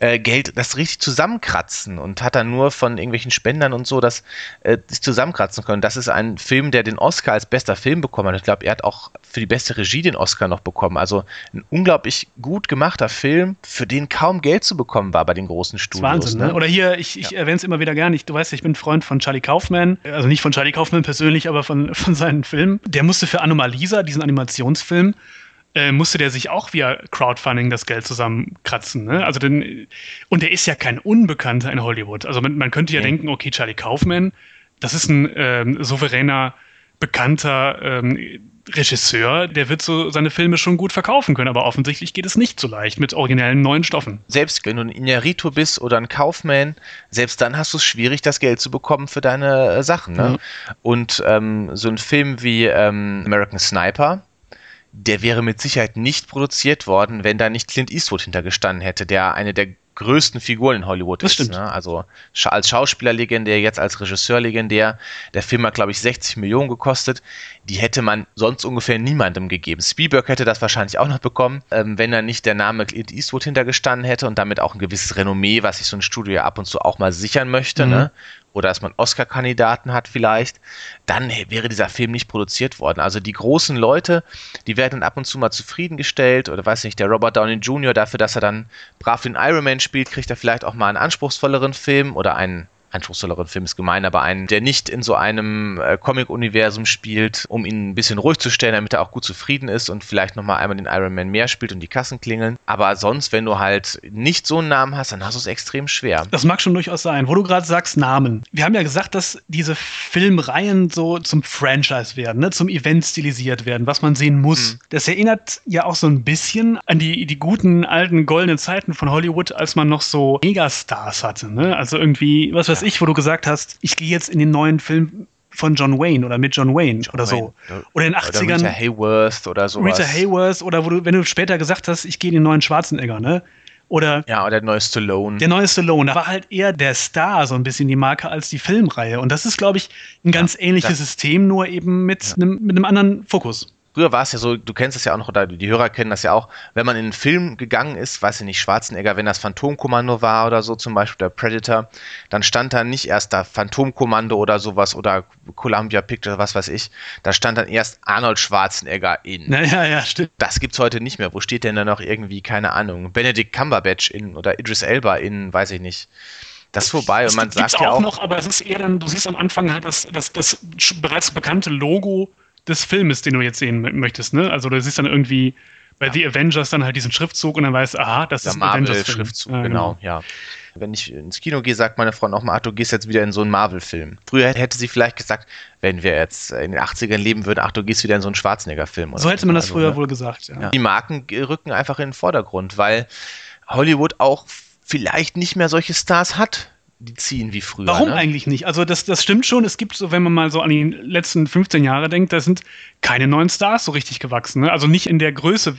Äh, Geld, das richtig zusammenkratzen und hat dann nur von irgendwelchen Spendern und so das äh, sich zusammenkratzen können. Das ist ein Film, der den Oscar als bester Film bekommen hat. Ich glaube, er hat auch für die beste Regie den Oscar noch bekommen. Also ein unglaublich gut gemachter Film, für den kaum Geld zu bekommen war bei den großen Das Studios. Wahnsinn, ne? Oder hier, ich, ich erwähne es immer wieder gerne. Ich, du weißt, ich bin Freund von Charlie Kaufman. Also nicht von Charlie Kaufman persönlich, aber von, von seinen Filmen. Der musste für Anomalisa, diesen Animationsfilm, äh, musste der sich auch via Crowdfunding das Geld zusammenkratzen. Ne? Also denn, und der ist ja kein Unbekannter in Hollywood. Also man, man könnte ja Nee. denken, okay, Charlie Kaufman, das ist ein ähm, souveräner, bekannter ähm, Regisseur, der wird so seine Filme schon gut verkaufen können, aber offensichtlich geht es nicht so leicht mit originellen neuen Stoffen. selbst wenn du ein Iñárritu bist oder ein Kaufman, selbst dann hast du es schwierig, das Geld zu bekommen für deine äh, Sachen. Ne? Und ähm, so ein Film wie ähm, American Sniper, der wäre mit Sicherheit nicht produziert worden, wenn da nicht Clint Eastwood hintergestanden hätte, der eine der größten Figuren in Hollywood Das ist. Ne? Also scha als Schauspieler legendär, jetzt als Regisseur legendär. Der Film hat, glaube ich, 60 Millionen gekostet. Die hätte man sonst ungefähr niemandem gegeben. Spielberg hätte das wahrscheinlich auch noch bekommen, ähm, wenn da nicht der Name Clint Eastwood hintergestanden hätte und damit auch ein gewisses Renommee, was sich so ein Studio ja ab und zu auch mal sichern möchte. Mhm. Ne? Oder dass man Oscar-Kandidaten hat vielleicht, dann wäre dieser Film nicht produziert worden. Also die großen Leute, die werden dann ab und zu mal zufriedengestellt oder weiß nicht, der Robert Downey Jr. dafür, dass er dann brav den Iron Man spielt, kriegt er vielleicht auch mal einen anspruchsvolleren Film oder einen anspruchsvolleren Film ist gemein, aber einen, der nicht in so einem äh, Comic-Universum spielt, um ihn ein bisschen ruhig zu stellen, damit er auch gut zufrieden ist und vielleicht nochmal einmal den Iron Man mehr spielt und die Kassen klingeln. Aber sonst, wenn du halt nicht so einen Namen hast, dann hast du es extrem schwer. Das mag schon durchaus sein. Wo du gerade sagst, Namen. Wir haben ja gesagt, dass diese Filmreihen so zum Franchise werden, ne? zum Event stilisiert werden, was man sehen muss. Mhm. Das erinnert ja auch so ein bisschen an die, die guten alten goldenen Zeiten von Hollywood, als man noch so Megastars hatte. Ne? Also irgendwie, was weiß ich, wo du gesagt hast, ich gehe jetzt in den neuen Film von John Wayne oder mit John Wayne John oder so. Wayne. Oder in den 80ern. Oder Rita Hayworth oder so. Rita Hayworth oder wo du, wenn du später gesagt hast, ich gehe in den neuen Schwarzenegger, ne? Oder ja, oder der neue Stallone. Der neue Stallone. Da war halt eher der Star so ein bisschen die Marke als die Filmreihe. Und das ist, glaube ich, ein ganz ja, ähnliches System, nur eben mit, ja. einem, mit einem anderen Fokus. Früher war es ja so, du kennst es ja auch noch, oder die Hörer kennen das ja auch, wenn man in einen Film gegangen ist, weiß ich nicht, Schwarzenegger, wenn das Phantomkommando war oder so, zum Beispiel der Predator, dann stand da nicht erst da Phantomkommando oder sowas oder Columbia Pictures, was weiß ich, da stand dann erst Arnold Schwarzenegger in. Naja, ja, stimmt. Das gibt's heute nicht mehr. Wo steht denn da noch irgendwie, keine Ahnung, Benedict Cumberbatch in oder Idris Elba in, weiß ich nicht. Das ist vorbei und man sagt ja auch, auch noch, aber es ist eher dann, du siehst am Anfang halt das, das, das bereits bekannte Logo des Filmes, den du jetzt sehen möchtest, ne? Also du siehst dann irgendwie bei ja. The Avengers dann halt diesen Schriftzug und dann weißt, aha, das Der ist ein Avengers-Schriftzug, ja, genau. genau, ja. Wenn ich ins Kino gehe, sagt meine Frau nochmal, ach, du gehst jetzt wieder in so einen Marvel-Film. Früher hätte sie vielleicht gesagt, wenn wir jetzt in den 80ern leben würden, ach, du gehst wieder in so einen Schwarzenegger-Film. So hätte man das also, früher ne? wohl gesagt, ja. Die Marken rücken einfach in den Vordergrund, weil Hollywood auch vielleicht nicht mehr solche Stars hat, die ziehen wie früher. Warum ne? eigentlich nicht? Also das, das stimmt schon. Es gibt so, wenn man mal so an die letzten 15 Jahre denkt, da sind keine neuen Stars so richtig gewachsen. Ne? Also nicht in der Größe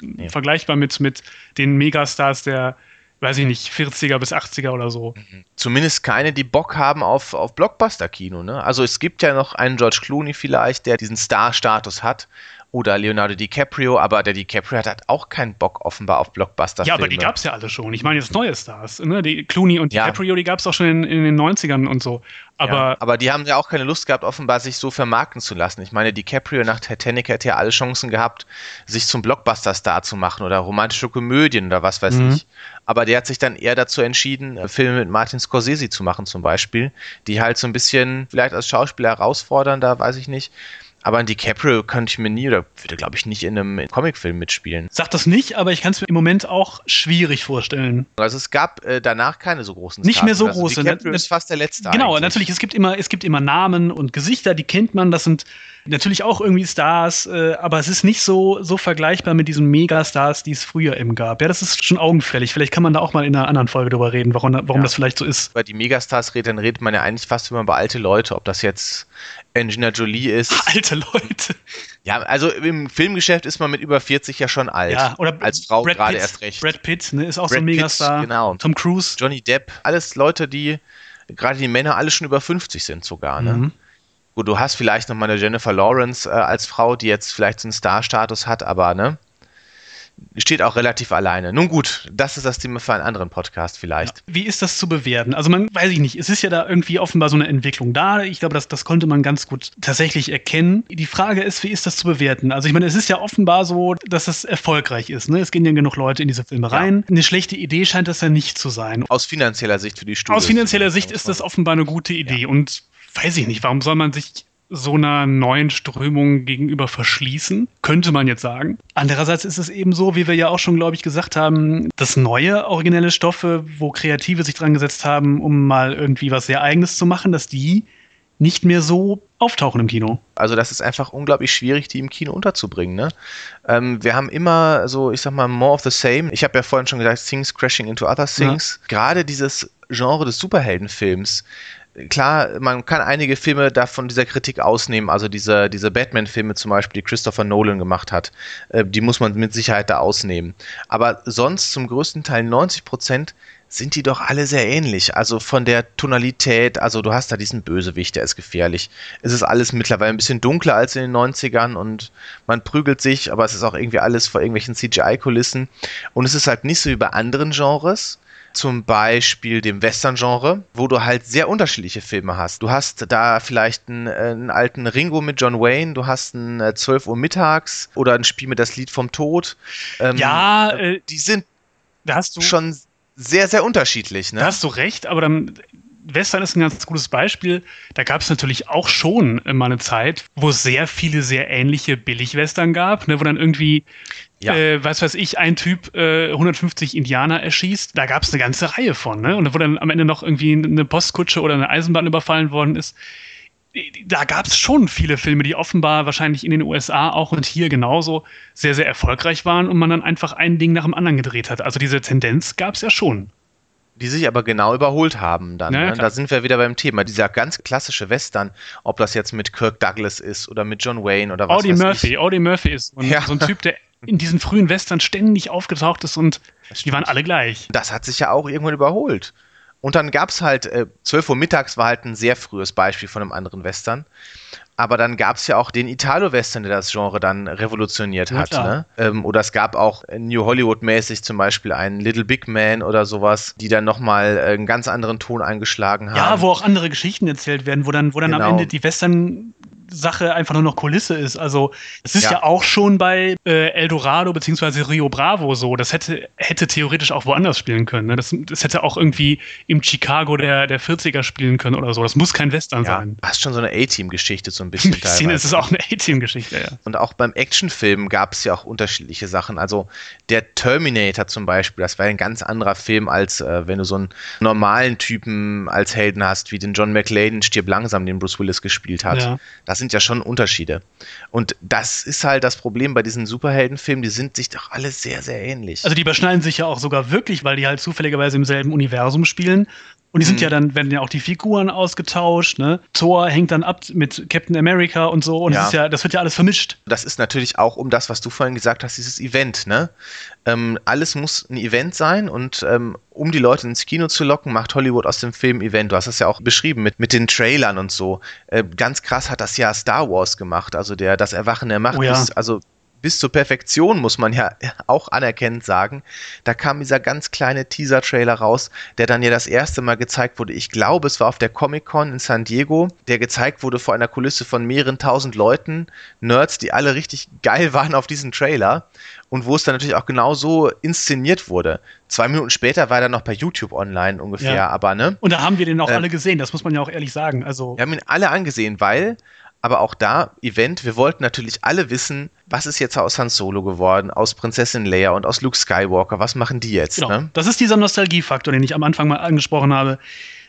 nee. vergleichbar mit, mit den Megastars der, weiß ich nicht, 40er bis 80er oder so. Mhm. Zumindest keine, die Bock haben auf, auf Blockbuster-Kino. Ne? Also es gibt ja noch einen George Clooney vielleicht, der diesen Star-Status hat oder Leonardo DiCaprio, aber der DiCaprio hat halt auch keinen Bock offenbar auf blockbuster -Filme. Ja, aber die gab es ja alle schon. Ich meine jetzt neue Stars. Ne? Die Clooney und ja. DiCaprio, die gab es auch schon in, in, den 90ern und so. Aber, ja, aber die haben ja auch keine Lust gehabt, offenbar sich so vermarkten zu lassen. Ich meine, DiCaprio nach Titanic hätte ja alle Chancen gehabt, sich zum Blockbuster-Star zu machen oder romantische Komödien oder was weiß mhm. ich. Aber der hat sich dann eher dazu entschieden, Filme mit Martin Scorsese zu machen zum Beispiel, die halt so ein bisschen vielleicht als Schauspieler herausfordern, da weiß ich nicht aber ein DiCaprio könnte ich mir nie oder würde, glaube ich, nicht in einem Comicfilm mitspielen. Sag das nicht, aber ich kann es mir im Moment auch schwierig vorstellen. Also es gab äh, danach keine so großen Nicht mehr so also große. DiCaprio ist fast der letzte. Genau, eigentlich. natürlich. Es gibt immer, es gibt immer Namen und Gesichter, die kennt man. Das sind natürlich auch irgendwie Stars, äh, aber es ist nicht so, so vergleichbar mit diesen Megastars, die es früher eben gab. Ja, das ist schon augenfällig. Vielleicht kann man da auch mal in einer anderen Folge drüber reden, warum, warum ja. das vielleicht so ist. Bei die Megastars redet, dann redet man ja eigentlich fast immer über alte Leute, ob das jetzt Angelina Jolie ist. [LAUGHS] Alte Leute. Ja, also im Filmgeschäft ist man mit über 40 ja schon alt. Ja, oder als Frau gerade erst recht. Brad Pitt ne, ist auch Brad so ein Megastar. Pitt, genau. Tom Cruise. Johnny Depp. Alles Leute, die, gerade die Männer, alle schon über 50 sind sogar. Ne? Mhm. Gut, du hast vielleicht noch mal eine Jennifer Lawrence äh, als Frau, die jetzt vielleicht so einen Star-Status hat, aber ne? steht auch relativ alleine. Nun gut, das ist das Thema für einen anderen Podcast vielleicht. Ja. Wie ist das zu bewerten? Also man weiß ich nicht, es ist ja da irgendwie offenbar so eine Entwicklung da. Ich glaube, das, das konnte man ganz gut tatsächlich erkennen. Die Frage ist, wie ist das zu bewerten? Also ich meine, es ist ja offenbar so, dass das erfolgreich ist. Ne? Es gehen ja genug Leute in diese Filme rein. Ja. Eine schlechte Idee scheint das ja nicht zu sein. Aus finanzieller Sicht für die Studios. Aus finanzieller Sicht ist das offenbar eine gute Idee. Ja. Und weiß ich nicht, warum soll man sich so einer neuen Strömung gegenüber verschließen, könnte man jetzt sagen. Andererseits ist es eben so, wie wir ja auch schon, glaube ich, gesagt haben, dass neue originelle Stoffe, wo Kreative sich dran gesetzt haben, um mal irgendwie was sehr Eigenes zu machen, dass die nicht mehr so auftauchen im Kino. Also das ist einfach unglaublich schwierig, die im Kino unterzubringen. Ne? Ähm, wir haben immer so, ich sag mal, more of the same. Ich habe ja vorhin schon gesagt, Things crashing into other things. Ja. Gerade dieses Genre des Superheldenfilms klar, man kann einige Filme davon dieser Kritik ausnehmen, also diese, diese Batman-Filme zum Beispiel, die Christopher Nolan gemacht hat, äh, die muss man mit Sicherheit da ausnehmen. Aber sonst zum größten Teil 90 Prozent sind die doch alle sehr ähnlich. Also von der Tonalität, also du hast da diesen Bösewicht, der ist gefährlich. Es ist alles mittlerweile ein bisschen dunkler als in den 90ern und man prügelt sich, aber es ist auch irgendwie alles vor irgendwelchen CGI-Kulissen. Und es ist halt nicht so wie bei anderen Genres, zum Beispiel dem Western-Genre, wo du halt sehr unterschiedliche Filme hast. Du hast da vielleicht einen, einen alten Ringo mit John Wayne, du hast ein äh, 12 Uhr mittags oder ein Spiel mit das Lied vom Tod. Ähm, ja, äh, die sind da hast du, schon sehr, sehr unterschiedlich. Ne? Da hast du recht, aber dann Western ist ein ganz gutes Beispiel. Da gab es natürlich auch schon mal eine Zeit, wo es sehr viele sehr ähnliche Billig-Western gab, ne, wo dann irgendwie ja. äh, was weiß ich, ein Typ äh, 150 Indianer erschießt. Da gab es eine ganze Reihe von, ne? Und wo dann am Ende noch irgendwie eine Postkutsche oder eine Eisenbahn überfallen worden ist. Da gab es schon viele Filme, die offenbar wahrscheinlich in den USA auch und hier genauso sehr, sehr erfolgreich waren und man dann einfach ein Ding nach dem anderen gedreht hat. Also diese Tendenz gab es ja schon. die sich aber genau überholt haben dann. Ja, ne? Da sind wir wieder beim Thema. Dieser ganz klassische Western, ob das jetzt mit Kirk Douglas ist oder mit John Wayne oder was Audie Murphy, ich. Audie Murphy ist so ein, Ja. so ein Typ, der in diesen frühen Western ständig aufgetaucht ist und die waren alle gleich. Das hat sich ja auch irgendwann überholt. Und dann gab es halt, äh, 12 Uhr mittags war halt ein sehr frühes Beispiel von einem anderen Western. Aber dann gab es ja auch den Italo-Western, der das Genre dann revolutioniert Ja, hat. Ne? Ähm, oder es gab auch New Hollywood-mäßig zum Beispiel einen Little Big Man oder sowas, die dann nochmal äh, einen ganz anderen Ton eingeschlagen haben. Ja, wo auch andere Geschichten erzählt werden, wo dann, wo dann am Genau. Ende die Western-Sache einfach nur noch Kulisse ist. Also, es ist ja, Ja. auch schon bei äh, Eldorado bzw. Rio Bravo so. Das hätte, hätte theoretisch auch woanders spielen können. Ne? Das, das hätte auch irgendwie im Chicago der, der 40er spielen können oder so. Das muss kein Western ja, sein. fast schon so eine A-Team-Geschichte so ein Ein [LAUGHS] bisschen. bisschen teilweise. ist es auch eine A-Team-Geschichte, ja. Und auch beim Actionfilm gab es ja auch unterschiedliche Sachen. Also der Terminator zum Beispiel, das war ein ganz anderer Film, als äh, wenn du so einen normalen Typen als Helden hast, wie den John McClane in Stirb langsam, den Bruce Willis gespielt hat. Ja. Das sind ja schon Unterschiede. Und das ist halt das Problem bei diesen Superheldenfilmen, die sind sich doch alle sehr, sehr ähnlich. Also die überschneiden sich ja auch sogar wirklich, weil die halt zufälligerweise im selben Universum spielen. Und die sind Mhm. ja dann, werden ja auch die Figuren ausgetauscht, ne? Thor hängt dann ab mit Captain America und so. Und Ja. das ist ja, das wird ja alles vermischt. Das ist natürlich auch um das, was du vorhin gesagt hast, dieses Event, ne? Ähm, alles muss ein Event sein und ähm, um die Leute ins Kino zu locken, macht Hollywood aus dem Film Event. Du hast das ja auch beschrieben mit, mit den Trailern und so. Äh, ganz krass hat das ja Star Wars gemacht, also der das Erwachen der Macht Oh ja. ist, also bis zur Perfektion, muss man ja auch anerkennend sagen. Da kam dieser ganz kleine Teaser-Trailer raus, der dann ja das erste Mal gezeigt wurde. Ich glaube, es war auf der Comic-Con in San Diego, der gezeigt wurde vor einer Kulisse von mehreren tausend Leuten, Nerds, die alle richtig geil [LAUGHS] waren auf diesen Trailer und wo es dann natürlich auch genau so inszeniert wurde. Zwei Minuten später war er dann noch bei YouTube online ungefähr, Ja. aber ne? Und da haben wir den auch Ähm. alle gesehen, das muss man ja auch ehrlich sagen. Also, Wir haben ihn alle angesehen, weil, aber auch da, Event, wir wollten natürlich alle wissen, was ist jetzt aus Han Solo geworden, aus Prinzessin Leia und aus Luke Skywalker, was machen die jetzt? genau. Ne? Das ist dieser Nostalgiefaktor, den ich am Anfang mal angesprochen habe,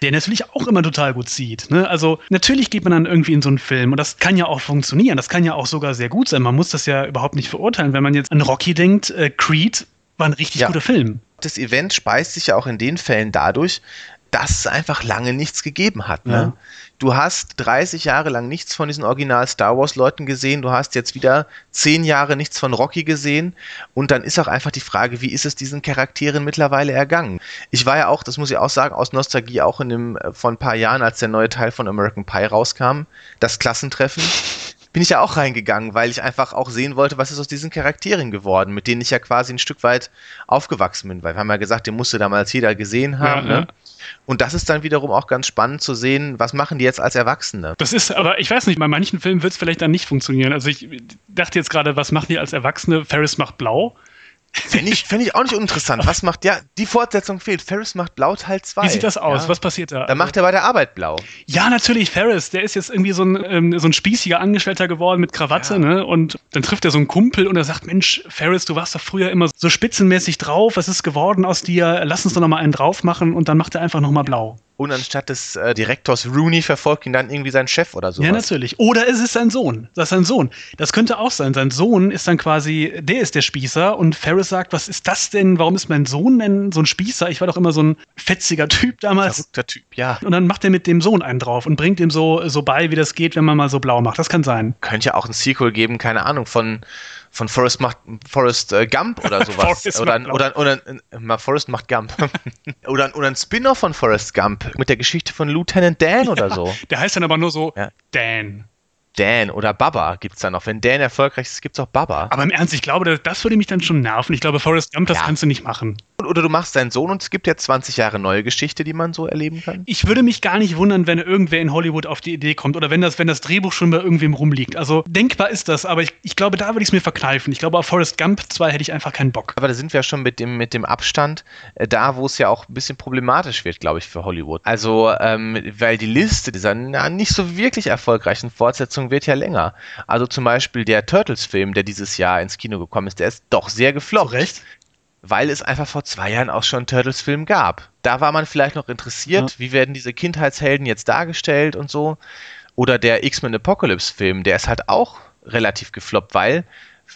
der natürlich auch immer total gut zieht. Ne? Also natürlich geht man dann irgendwie in so einen Film und das kann ja auch funktionieren, das kann ja auch sogar sehr gut sein. Man muss das ja überhaupt nicht verurteilen. Wenn man jetzt an Rocky denkt, äh, Creed war ein richtig Ja. guter Film. Das Event speist sich ja auch in den Fällen dadurch, dass es einfach lange nichts gegeben hat. Ne? Ja. Du hast 30 Jahre lang nichts von diesen Original Star Wars Leuten gesehen, du hast jetzt wieder 10 Jahre nichts von Rocky gesehen und dann ist auch einfach die Frage, wie ist es diesen Charakteren mittlerweile ergangen? Ich war ja auch, das muss ich auch sagen, aus Nostalgie auch in dem äh, vor ein paar Jahren, als der neue Teil von American Pie rauskam, das Klassentreffen. Bin ich ja auch reingegangen, weil ich einfach auch sehen wollte, was ist aus diesen Charakteren geworden, mit denen ich ja quasi ein Stück weit aufgewachsen bin, weil wir haben ja gesagt, den musste damals jeder gesehen haben. Ja. ne? Und das ist dann wiederum auch ganz spannend zu sehen, was machen die jetzt als Erwachsene. Das ist, aber ich weiß nicht, bei manchen Filmen wird es vielleicht dann nicht funktionieren. Also ich dachte jetzt gerade, was machen die als Erwachsene? Ferris macht blau. Fände ich, fänd ich auch nicht uninteressant. Was macht, ja, die Fortsetzung fehlt. Ferris macht Blau Teil 2. Wie sieht das aus? Ja. Was passiert da? Da macht er bei der Arbeit Blau. ja, natürlich, Ferris, der ist jetzt irgendwie so ein, ähm, so ein spießiger Angestellter geworden mit Krawatte, Ja. ne? Und dann trifft er so einen Kumpel und er sagt, Mensch, Ferris, du warst doch früher immer so spitzenmäßig drauf, was ist geworden aus dir? Lass uns doch noch mal einen drauf machen und dann macht er einfach noch mal blau. Und anstatt des äh, Direktors Rooney verfolgt ihn dann irgendwie sein Chef oder sowas. Ja, natürlich. Oder es ist sein Sohn. Das ist sein Sohn. Das könnte auch sein. Sein Sohn ist dann quasi, der ist der Spießer und Ferris sagt, was ist das denn? Warum ist mein Sohn denn so ein Spießer? Ich war doch immer so ein fetziger Typ damals. Verrückter Typ, ja. Und dann macht er mit dem Sohn einen drauf und bringt ihm so, so bei, wie das geht, wenn man mal so blau macht. Das kann sein. Könnte ja auch ein Sequel geben, keine Ahnung, von, von Forrest, macht, Forrest äh, Gump oder [LAUGHS] sowas. Forrest oder, macht oder, oder, mal Forrest macht Gump. [LAUGHS] oder, oder ein Spin-off von Forrest Gump mit der Geschichte von Lieutenant Dan [LAUGHS] oder so. Der heißt dann aber nur so Ja. Dan. Dan oder Baba gibt's da noch. Wenn Dan erfolgreich ist, gibt's auch Baba. Aber im Ernst, ich glaube, das, würde mich dann schon nerven. Ich glaube, Forrest Gump, das Ja. kannst du nicht machen. Oder du machst deinen Sohn und es gibt ja 20 Jahre neue Geschichte, die man so erleben kann. Ich würde mich gar nicht wundern, wenn irgendwer in Hollywood auf die Idee kommt oder wenn das, wenn das Drehbuch schon bei irgendwem rumliegt. Also denkbar ist das, aber ich, ich glaube, da würde ich es mir verkneifen. Ich glaube, auf Forrest Gump 2 hätte ich einfach keinen Bock. Aber da sind wir schon mit dem, mit dem Abstand äh, da, wo es ja auch ein bisschen problematisch wird, glaube ich, für Hollywood. Also, ähm, weil die Liste dieser na, nicht so wirklich erfolgreichen Fortsetzungen wird ja länger. Also zum Beispiel der Turtles-Film, der dieses Jahr ins Kino gekommen ist, der ist doch sehr gefloppt. Recht? weil es einfach vor zwei Jahren auch schon Turtles-Film gab. Da war man vielleicht noch interessiert, wie werden diese Kindheitshelden jetzt dargestellt und so. Oder der X-Men Apocalypse-Film, der ist halt auch relativ gefloppt, weil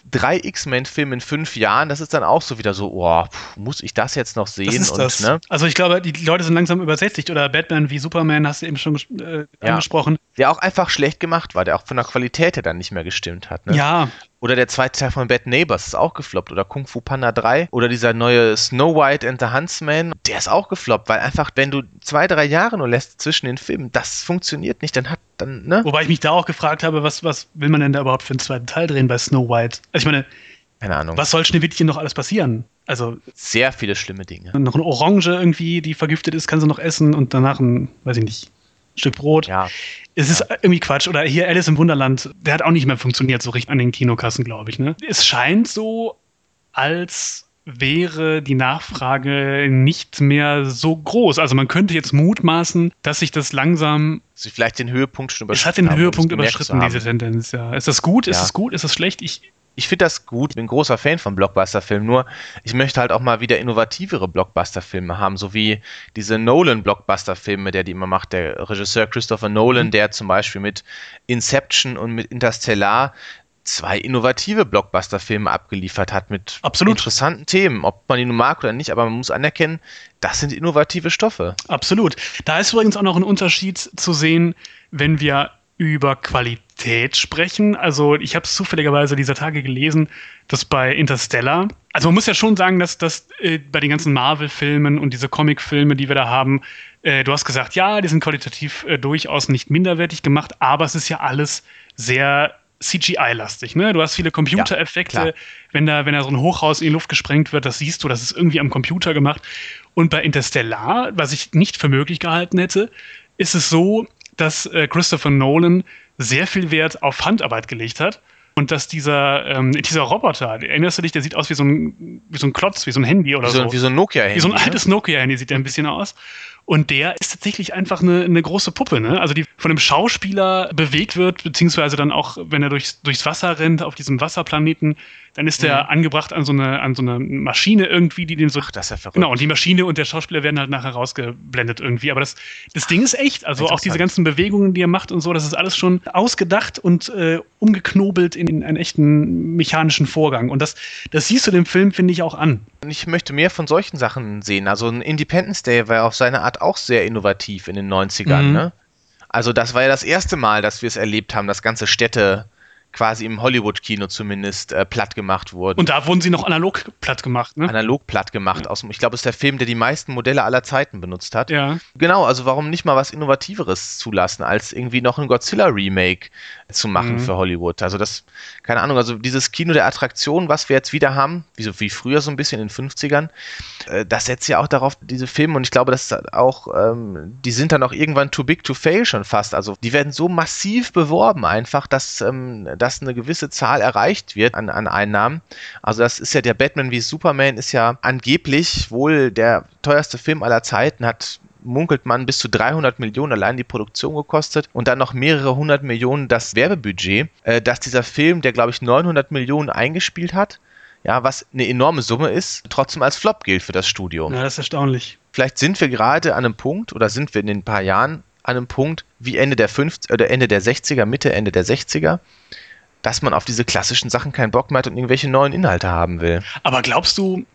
drei X-Men-Filme in fünf Jahren, das ist dann auch so wieder so, oh, muss ich das jetzt noch sehen? Und. Ne? Also ich glaube, die Leute sind langsam übersättigt oder Batman wie Superman, hast du eben schon äh, ja. angesprochen. Der auch einfach schlecht gemacht war, der auch von der Qualität her dann nicht mehr gestimmt hat. Ne? Ja. Oder der zweite Teil von Bad Neighbors ist auch gefloppt. Oder Kung Fu Panda 3. Oder dieser neue Snow White and the Huntsman. Der ist auch gefloppt, weil einfach, wenn du zwei, drei Jahre nur lässt zwischen den Filmen, das funktioniert nicht. Dann hat dann, ne? Wobei ich mich da auch gefragt habe, was, was will man denn da überhaupt für einen zweiten Teil drehen bei Snow White? Also ich meine, keine Ahnung. Was soll Schneewittchen noch alles passieren? Also sehr viele schlimme Dinge. Noch eine Orange irgendwie, die vergiftet ist, kann sie noch essen und danach ein, weiß ich nicht, Stück Brot. Ja. Es ist irgendwie Quatsch. Oder hier Alice im Wunderland, der hat auch nicht mehr funktioniert so richtig an den Kinokassen, glaube ich. Ne? Es scheint so, als wäre die Nachfrage nicht mehr so groß. Also man könnte jetzt mutmaßen, dass sich das langsam. Sie vielleicht den Höhepunkt schon überschritten. Es hat den Höhepunkt überschritten, diese Tendenz, ja. Ist das gut? Ja. Ist das gut? Ist das schlecht? Ich, ich finde das gut, bin großer Fan von Blockbuster-Filmen, nur ich möchte halt auch mal wieder innovativere Blockbuster-Filme haben, so wie diese Nolan-Blockbuster-Filme, der die immer macht, der Regisseur Christopher Nolan, mhm. der zum Beispiel mit Inception und mit Interstellar zwei innovative Blockbuster-Filme abgeliefert hat mit Absolut. interessanten Themen, ob man die nun mag oder nicht, aber man muss anerkennen, das sind innovative Stoffe. Absolut. Da ist übrigens auch noch ein Unterschied zu sehen, wenn wir über Qualität sprechen. Also ich habe es zufälligerweise dieser Tage gelesen, dass bei Interstellar, also man muss ja schon sagen, dass das äh, bei den ganzen Marvel-Filmen und diese Comic-Filme, die wir da haben, äh, du hast gesagt, ja, die sind qualitativ äh, durchaus nicht minderwertig gemacht, aber es ist ja alles sehr CGI-lastig. Ne? Du hast viele Computereffekte. Ja, wenn da, wenn da so ein Hochhaus in die Luft gesprengt wird, das siehst du, das ist irgendwie am Computer gemacht. Und bei Interstellar, was ich nicht für möglich gehalten hätte, ist es so, dass äh, Christopher Nolan sehr viel Wert auf Handarbeit gelegt hat. Und dass dieser, ähm, dieser Roboter, erinnerst du dich, der sieht aus wie so ein, wie so ein Klotz, wie so ein Handy oder wie so. Wie so ein Nokia-Handy. Wie so ein ne? altes Nokia-Handy sieht der ein bisschen aus. Und der ist tatsächlich einfach eine, eine große Puppe, ne? Also die von einem Schauspieler bewegt wird, beziehungsweise dann auch, wenn er durchs, durchs Wasser rennt, auf diesem Wasserplaneten, dann ist der mhm. angebracht an so eine, an so eine Maschine irgendwie, die den so. Ach, das ist ja verrückt. Genau, und die Maschine und der Schauspieler werden halt nachher rausgeblendet irgendwie. Aber das, das Ding ist echt. Also auch diese ganzen Bewegungen, die er macht und so, das ist alles schon ausgedacht und äh, umgeknobelt in, in einen echten mechanischen Vorgang. Und das, das siehst du dem Film, finde ich, auch an. Ich möchte mehr von solchen Sachen sehen. Also ein Independence Day war auf seine Art auch sehr innovativ in den 90ern. Mhm. Ne? Also das war ja das erste Mal, dass wir es erlebt haben, dass ganze Städte quasi im Hollywood-Kino zumindest äh, platt gemacht wurden. Und da wurden sie noch analog platt gemacht, ne? Analog platt gemacht. Ja. Aus, ich glaube, es ist der Film, der die meisten Modelle aller Zeiten benutzt hat. Ja. Genau, also warum nicht mal was Innovativeres zulassen, als irgendwie noch ein Godzilla-Remake zu machen mhm. für Hollywood? Also das, keine Ahnung, also dieses Kino der Attraktion, was wir jetzt wieder haben, wie, so, wie früher so ein bisschen in den 50ern, äh, das setzt ja auch darauf, diese Filme, und ich glaube, dass auch, ähm, die sind dann auch irgendwann too big to fail schon fast. Also die werden so massiv beworben einfach, dass, ähm, dass eine gewisse Zahl erreicht wird an, an Einnahmen. Also das ist ja der Batman wie Superman ist ja angeblich wohl der teuerste Film aller Zeiten, hat munkelt man bis zu 300 Millionen allein die Produktion gekostet und dann noch mehrere hundert Millionen das Werbebudget, äh, dass dieser Film, der glaube ich 900 Millionen eingespielt hat, ja, was eine enorme Summe ist, trotzdem als Flop gilt für das Studio. Ja, das ist erstaunlich. Vielleicht sind wir gerade an einem Punkt oder sind wir in ein paar Jahren an einem Punkt wie Ende der 50 oder Ende der 60er, Mitte, Ende der 60er, dass man auf diese klassischen Sachen keinen Bock mehr hat und irgendwelche neuen Inhalte haben will. Aber glaubst du,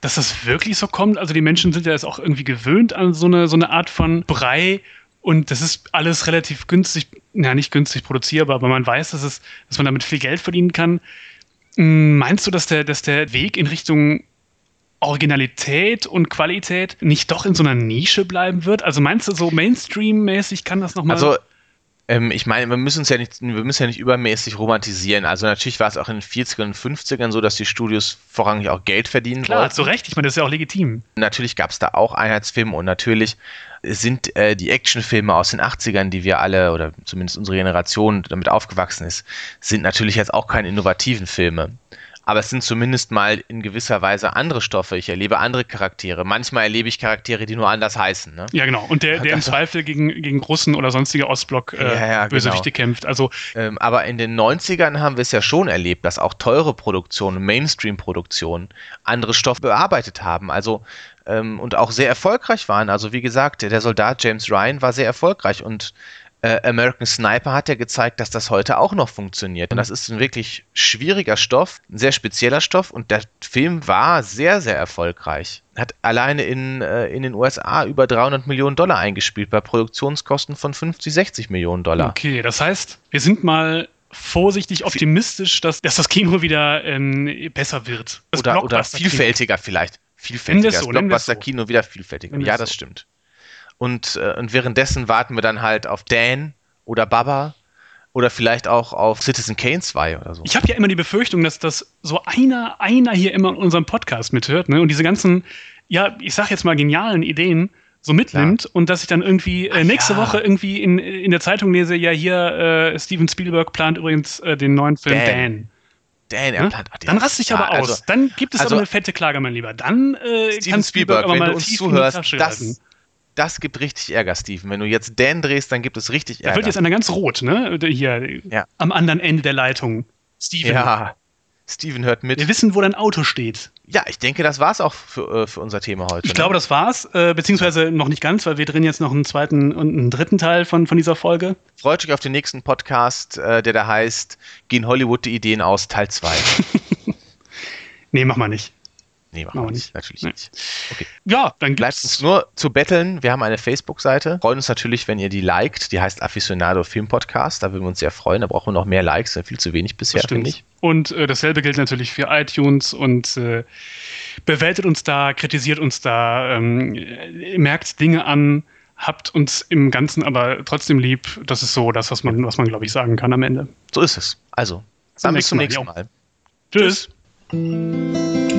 dass das wirklich so kommt? Also die Menschen sind ja jetzt auch irgendwie gewöhnt an so eine, so eine Art von Brei und das ist alles relativ günstig, ja nicht günstig produzierbar, aber man weiß, dass, es, dass man damit viel Geld verdienen kann. Hm, meinst du, dass der, dass der Weg in Richtung Originalität und Qualität nicht doch in so einer Nische bleiben wird? Also meinst du, so Mainstream-mäßig kann das nochmal. Also ähm, ich meine, wir müssen uns ja nicht, wir müssen ja nicht übermäßig romantisieren. Also natürlich war es auch in den 40ern und 50ern so, dass die Studios vorrangig auch Geld verdienen Klar, wollten. zu Recht. Ich meine, das ist ja auch legitim. Natürlich gab es da auch Einheitsfilme und natürlich sind äh, die Actionfilme aus den 80ern, die wir alle oder zumindest unsere Generation damit aufgewachsen ist, sind natürlich jetzt auch keine innovativen Filme aber es sind zumindest mal in gewisser Weise andere Stoffe. Ich erlebe andere Charaktere. Manchmal erlebe ich Charaktere, die nur anders heißen. Ne? Ja, genau. Und der, der im [LAUGHS] Zweifel gegen, gegen Russen oder sonstige Ostblock-Bösewichte äh, ja, ja, kämpft. Also, ähm, aber in den 90ern haben wir es ja schon erlebt, dass auch teure Produktionen, Mainstream-Produktionen andere Stoffe bearbeitet haben. Also ähm, und auch sehr erfolgreich waren. Also wie gesagt, der Soldat James Ryan war sehr erfolgreich und äh, American Sniper hat ja gezeigt, dass das heute auch noch funktioniert. Und das ist ein wirklich schwieriger Stoff, ein sehr spezieller Stoff. Und der Film war sehr, sehr erfolgreich. Hat alleine in, äh, in den USA über 300 Millionen Dollar eingespielt, bei Produktionskosten von 50, 60 Millionen Dollar. Okay, das heißt, wir sind mal vorsichtig optimistisch, dass, dass das Kino wieder ähm, besser wird. Das oder, oder vielfältiger vielleicht. Vielfältiger. Das so, Blockbuster-Kino so. wieder vielfältiger. Ja, das so. stimmt. Und, äh, und währenddessen warten wir dann halt auf Dan oder Baba oder vielleicht auch auf Citizen Kane 2 oder so. Ich habe ja immer die Befürchtung, dass das so einer, einer hier immer in unserem Podcast mithört ne? und diese ganzen, ja, ich sag jetzt mal genialen Ideen so mitnimmt Klar. und dass ich dann irgendwie äh, nächste ja. Woche irgendwie in, in der Zeitung lese, ja hier äh, Steven Spielberg plant übrigens äh, den neuen Film Dan. Dan. Dan, er ne? plant. Ach, dann raste ich aber aus. Also, dann gibt es also, aber eine fette Klage, mein Lieber. Dann äh, Steven kann Spielberg, Spielberg aber wenn mal du uns zuhörst, das, das gibt richtig Ärger, Steven. Wenn du jetzt Dan drehst, dann gibt es richtig Ärger. Er wird jetzt einer ganz rot, ne? Hier ja. am anderen Ende der Leitung. Steven. Ja. Steven hört mit. Wir wissen, wo dein Auto steht. Ja, ich denke, das war's auch für, äh, für unser Thema heute. Ich ne? glaube, das war's, äh, beziehungsweise noch nicht ganz, weil wir drehen jetzt noch einen zweiten und einen dritten Teil von, von dieser Folge. Freut euch auf den nächsten Podcast, äh, der da heißt Gehen Hollywood die Ideen aus, Teil 2. [LAUGHS] nee, mach mal nicht. Nee, machen wir nicht. Natürlich nee. nicht. Okay. Ja, dann gibt's. Bleibt uns nur zu betteln. Wir haben eine Facebook-Seite. Freuen uns natürlich, wenn ihr die liked. Die heißt Aficionado Film Podcast. Da würden wir uns sehr freuen. Da brauchen wir noch mehr Likes. Viel zu wenig bisher, finde ich. Und äh, dasselbe gilt natürlich für iTunes und äh, bewertet uns da, kritisiert uns da, ähm, merkt Dinge an, habt uns im Ganzen aber trotzdem lieb. Das ist so das, was man, was man glaube ich, sagen kann am Ende. So ist es. Also, dann bis zum nächsten Mal. Tschüss. Tschüss.